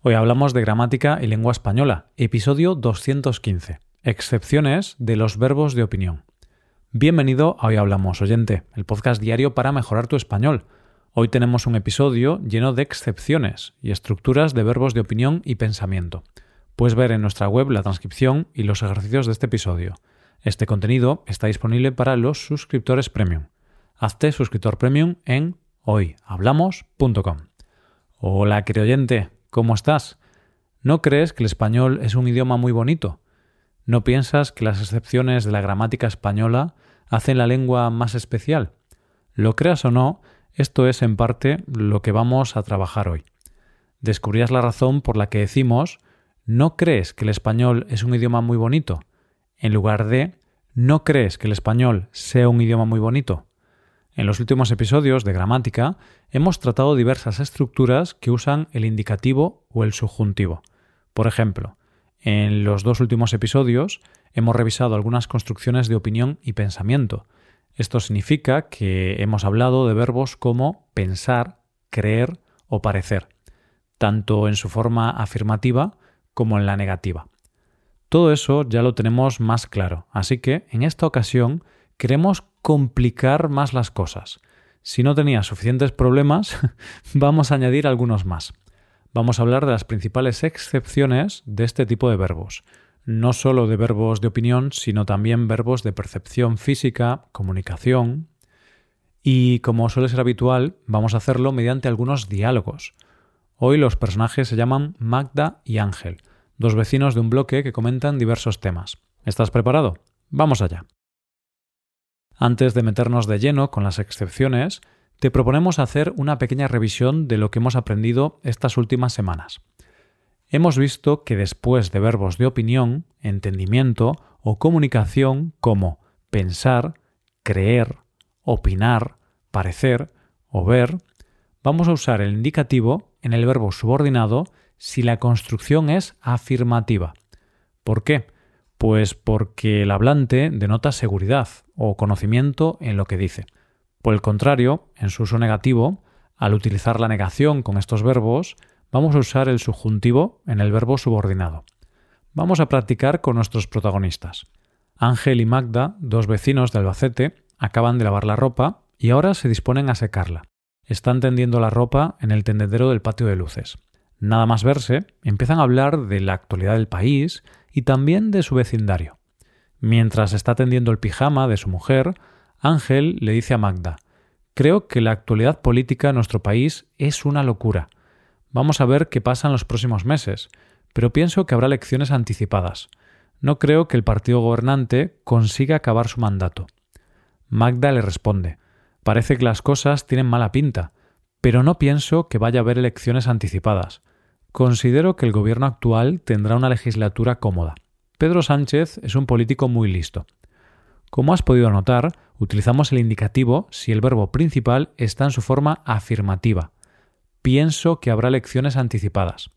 Hoy hablamos de gramática y lengua española, episodio 215. Excepciones de los verbos de opinión. Bienvenido a Hoy Hablamos, oyente, el podcast diario para mejorar tu español. Hoy tenemos un episodio lleno de excepciones y estructuras de verbos de opinión y pensamiento. Puedes ver en nuestra web la transcripción y los ejercicios de este episodio. Este contenido está disponible para los suscriptores premium. Hazte suscriptor premium en hoyhablamos.com. Hola, querido oyente, ¿Cómo estás? ¿No crees que el español es un idioma muy bonito? ¿No piensas que las excepciones de la gramática española hacen la lengua más especial? Lo creas o no, esto es en parte lo que vamos a trabajar hoy. Descubrirás la razón por la que decimos ¿no crees que el español es un idioma muy bonito? en lugar de ¿no crees que el español sea un idioma muy bonito? En los últimos episodios de gramática hemos tratado diversas estructuras que usan el indicativo o el subjuntivo. Por ejemplo, en los dos últimos episodios hemos revisado algunas construcciones de opinión y pensamiento. Esto significa que hemos hablado de verbos como pensar, creer o parecer, tanto en su forma afirmativa como en la negativa. Todo eso ya lo tenemos más claro, así que en esta ocasión queremos complicar más las cosas. Si no tenías suficientes problemas, vamos a añadir algunos más. Vamos a hablar de las principales excepciones de este tipo de verbos. No solo de verbos de opinión, sino también verbos de percepción física, comunicación. Y como suele ser habitual, vamos a hacerlo mediante algunos diálogos. Hoy los personajes se llaman Magda y Ángel, dos vecinos de un bloque que comentan diversos temas. ¿Estás preparado? Vamos allá. Antes de meternos de lleno con las excepciones, te proponemos hacer una pequeña revisión de lo que hemos aprendido estas últimas semanas. Hemos visto que después de verbos de opinión, entendimiento o comunicación como pensar, creer, opinar, parecer o ver, vamos a usar el indicativo en el verbo subordinado si la construcción es afirmativa. ¿Por qué? Pues porque el hablante denota seguridad o conocimiento en lo que dice. Por el contrario, en su uso negativo, al utilizar la negación con estos verbos, vamos a usar el subjuntivo en el verbo subordinado. Vamos a practicar con nuestros protagonistas. Ángel y Magda, dos vecinos de Albacete, acaban de lavar la ropa y ahora se disponen a secarla. Están tendiendo la ropa en el tendedero del patio de luces. Nada más verse, empiezan a hablar de la actualidad del país y también de su vecindario. Mientras está tendiendo el pijama de su mujer, Ángel le dice a Magda Creo que la actualidad política en nuestro país es una locura. Vamos a ver qué pasa en los próximos meses, pero pienso que habrá elecciones anticipadas. No creo que el partido gobernante consiga acabar su mandato. Magda le responde Parece que las cosas tienen mala pinta, pero no pienso que vaya a haber elecciones anticipadas. Considero que el gobierno actual tendrá una legislatura cómoda. Pedro Sánchez es un político muy listo. Como has podido notar, utilizamos el indicativo si el verbo principal está en su forma afirmativa. Pienso que habrá elecciones anticipadas.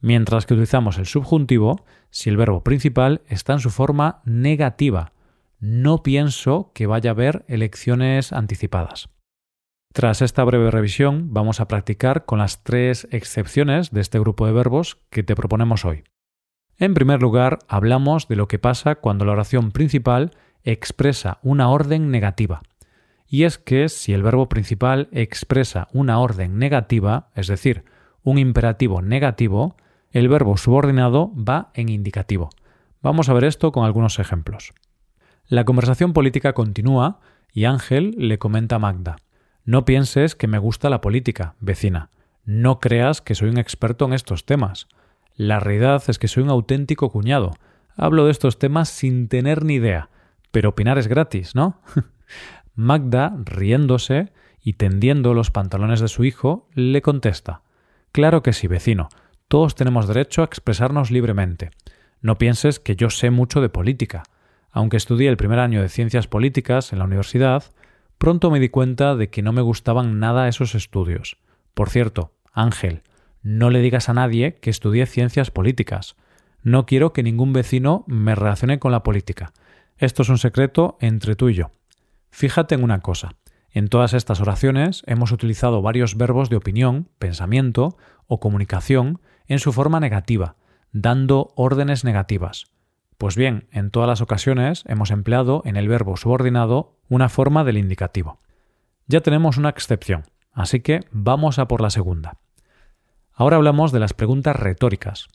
Mientras que utilizamos el subjuntivo si el verbo principal está en su forma negativa. No pienso que vaya a haber elecciones anticipadas. Tras esta breve revisión, vamos a practicar con las tres excepciones de este grupo de verbos que te proponemos hoy. En primer lugar, hablamos de lo que pasa cuando la oración principal expresa una orden negativa. Y es que si el verbo principal expresa una orden negativa, es decir, un imperativo negativo, el verbo subordinado va en indicativo. Vamos a ver esto con algunos ejemplos. La conversación política continúa y Ángel le comenta a Magda. No pienses que me gusta la política, vecina. No creas que soy un experto en estos temas. La realidad es que soy un auténtico cuñado. Hablo de estos temas sin tener ni idea. Pero opinar es gratis, ¿no? Magda, riéndose y tendiendo los pantalones de su hijo, le contesta Claro que sí, vecino. Todos tenemos derecho a expresarnos libremente. No pienses que yo sé mucho de política. Aunque estudié el primer año de ciencias políticas en la universidad, Pronto me di cuenta de que no me gustaban nada esos estudios. Por cierto, Ángel, no le digas a nadie que estudié ciencias políticas. No quiero que ningún vecino me relacione con la política. Esto es un secreto entre tú y yo. Fíjate en una cosa. En todas estas oraciones hemos utilizado varios verbos de opinión, pensamiento o comunicación en su forma negativa, dando órdenes negativas. Pues bien, en todas las ocasiones hemos empleado en el verbo subordinado una forma del indicativo. Ya tenemos una excepción, así que vamos a por la segunda. Ahora hablamos de las preguntas retóricas.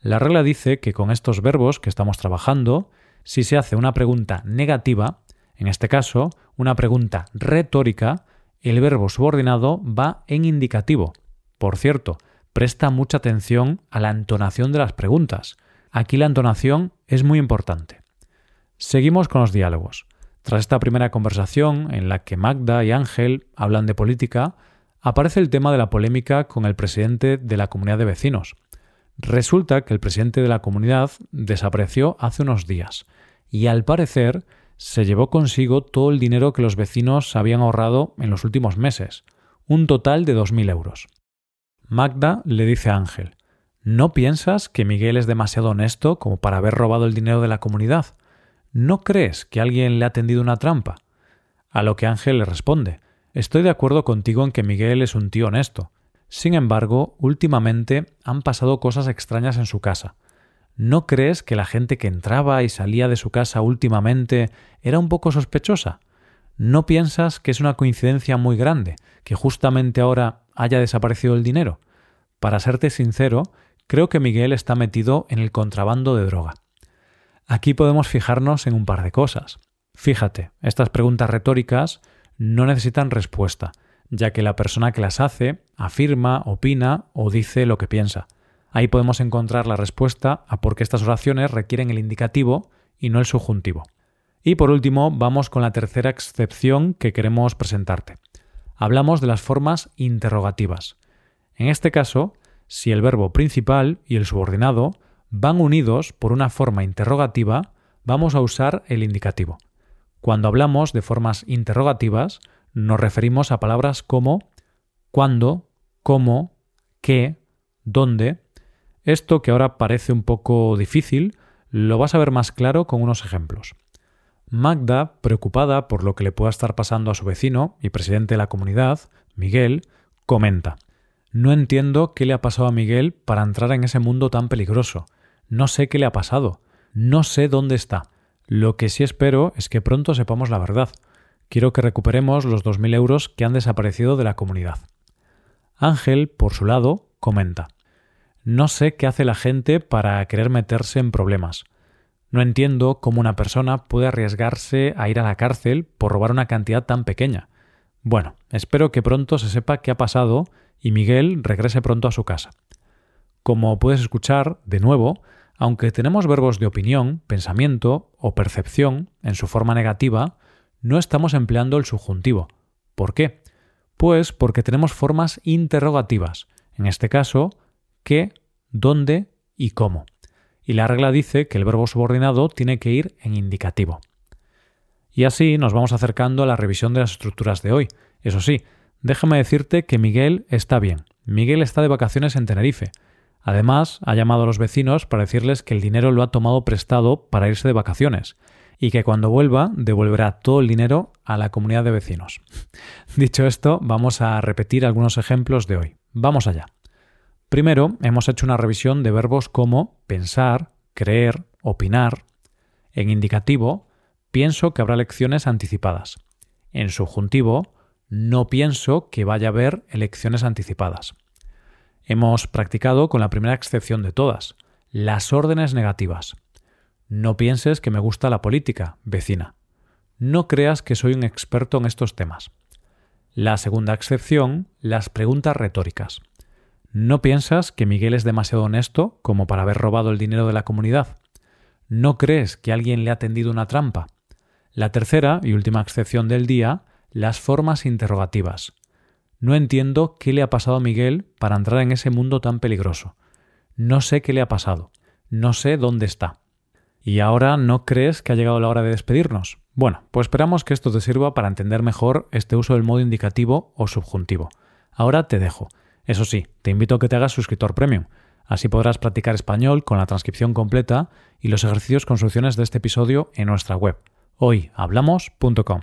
La regla dice que con estos verbos que estamos trabajando, si se hace una pregunta negativa, en este caso, una pregunta retórica, el verbo subordinado va en indicativo. Por cierto, presta mucha atención a la entonación de las preguntas. Aquí la entonación es muy importante. Seguimos con los diálogos. Tras esta primera conversación, en la que Magda y Ángel hablan de política, aparece el tema de la polémica con el presidente de la comunidad de vecinos. Resulta que el presidente de la comunidad desapareció hace unos días y al parecer se llevó consigo todo el dinero que los vecinos habían ahorrado en los últimos meses, un total de 2.000 euros. Magda le dice a Ángel, ¿no piensas que Miguel es demasiado honesto como para haber robado el dinero de la comunidad? ¿No crees que alguien le ha tendido una trampa? A lo que Ángel le responde, Estoy de acuerdo contigo en que Miguel es un tío honesto. Sin embargo, últimamente han pasado cosas extrañas en su casa. ¿No crees que la gente que entraba y salía de su casa últimamente era un poco sospechosa? ¿No piensas que es una coincidencia muy grande que justamente ahora haya desaparecido el dinero? Para serte sincero, creo que Miguel está metido en el contrabando de droga. Aquí podemos fijarnos en un par de cosas. Fíjate, estas preguntas retóricas no necesitan respuesta, ya que la persona que las hace afirma, opina o dice lo que piensa. Ahí podemos encontrar la respuesta a por qué estas oraciones requieren el indicativo y no el subjuntivo. Y por último, vamos con la tercera excepción que queremos presentarte. Hablamos de las formas interrogativas. En este caso, si el verbo principal y el subordinado van unidos por una forma interrogativa, vamos a usar el indicativo. Cuando hablamos de formas interrogativas, nos referimos a palabras como cuándo, cómo, qué, dónde. Esto que ahora parece un poco difícil, lo vas a ver más claro con unos ejemplos. Magda, preocupada por lo que le pueda estar pasando a su vecino y presidente de la comunidad, Miguel, comenta No entiendo qué le ha pasado a Miguel para entrar en ese mundo tan peligroso. No sé qué le ha pasado. No sé dónde está. Lo que sí espero es que pronto sepamos la verdad. Quiero que recuperemos los 2.000 euros que han desaparecido de la comunidad. Ángel, por su lado, comenta No sé qué hace la gente para querer meterse en problemas. No entiendo cómo una persona puede arriesgarse a ir a la cárcel por robar una cantidad tan pequeña. Bueno, espero que pronto se sepa qué ha pasado y Miguel regrese pronto a su casa. Como puedes escuchar, de nuevo, aunque tenemos verbos de opinión, pensamiento o percepción en su forma negativa, no estamos empleando el subjuntivo. ¿Por qué? Pues porque tenemos formas interrogativas, en este caso, qué, dónde y cómo. Y la regla dice que el verbo subordinado tiene que ir en indicativo. Y así nos vamos acercando a la revisión de las estructuras de hoy. Eso sí, déjame decirte que Miguel está bien. Miguel está de vacaciones en Tenerife. Además, ha llamado a los vecinos para decirles que el dinero lo ha tomado prestado para irse de vacaciones y que cuando vuelva devolverá todo el dinero a la comunidad de vecinos. Dicho esto, vamos a repetir algunos ejemplos de hoy. Vamos allá. Primero, hemos hecho una revisión de verbos como pensar, creer, opinar. En indicativo, pienso que habrá elecciones anticipadas. En subjuntivo, no pienso que vaya a haber elecciones anticipadas. Hemos practicado con la primera excepción de todas, las órdenes negativas. No pienses que me gusta la política, vecina. No creas que soy un experto en estos temas. La segunda excepción, las preguntas retóricas. ¿No piensas que Miguel es demasiado honesto como para haber robado el dinero de la comunidad? ¿No crees que alguien le ha tendido una trampa? La tercera y última excepción del día, las formas interrogativas. No entiendo qué le ha pasado a Miguel para entrar en ese mundo tan peligroso. No sé qué le ha pasado. No sé dónde está. ¿Y ahora no crees que ha llegado la hora de despedirnos? Bueno, pues esperamos que esto te sirva para entender mejor este uso del modo indicativo o subjuntivo. Ahora te dejo. Eso sí, te invito a que te hagas suscriptor premium. Así podrás practicar español con la transcripción completa y los ejercicios con soluciones de este episodio en nuestra web, hoyhablamos.com.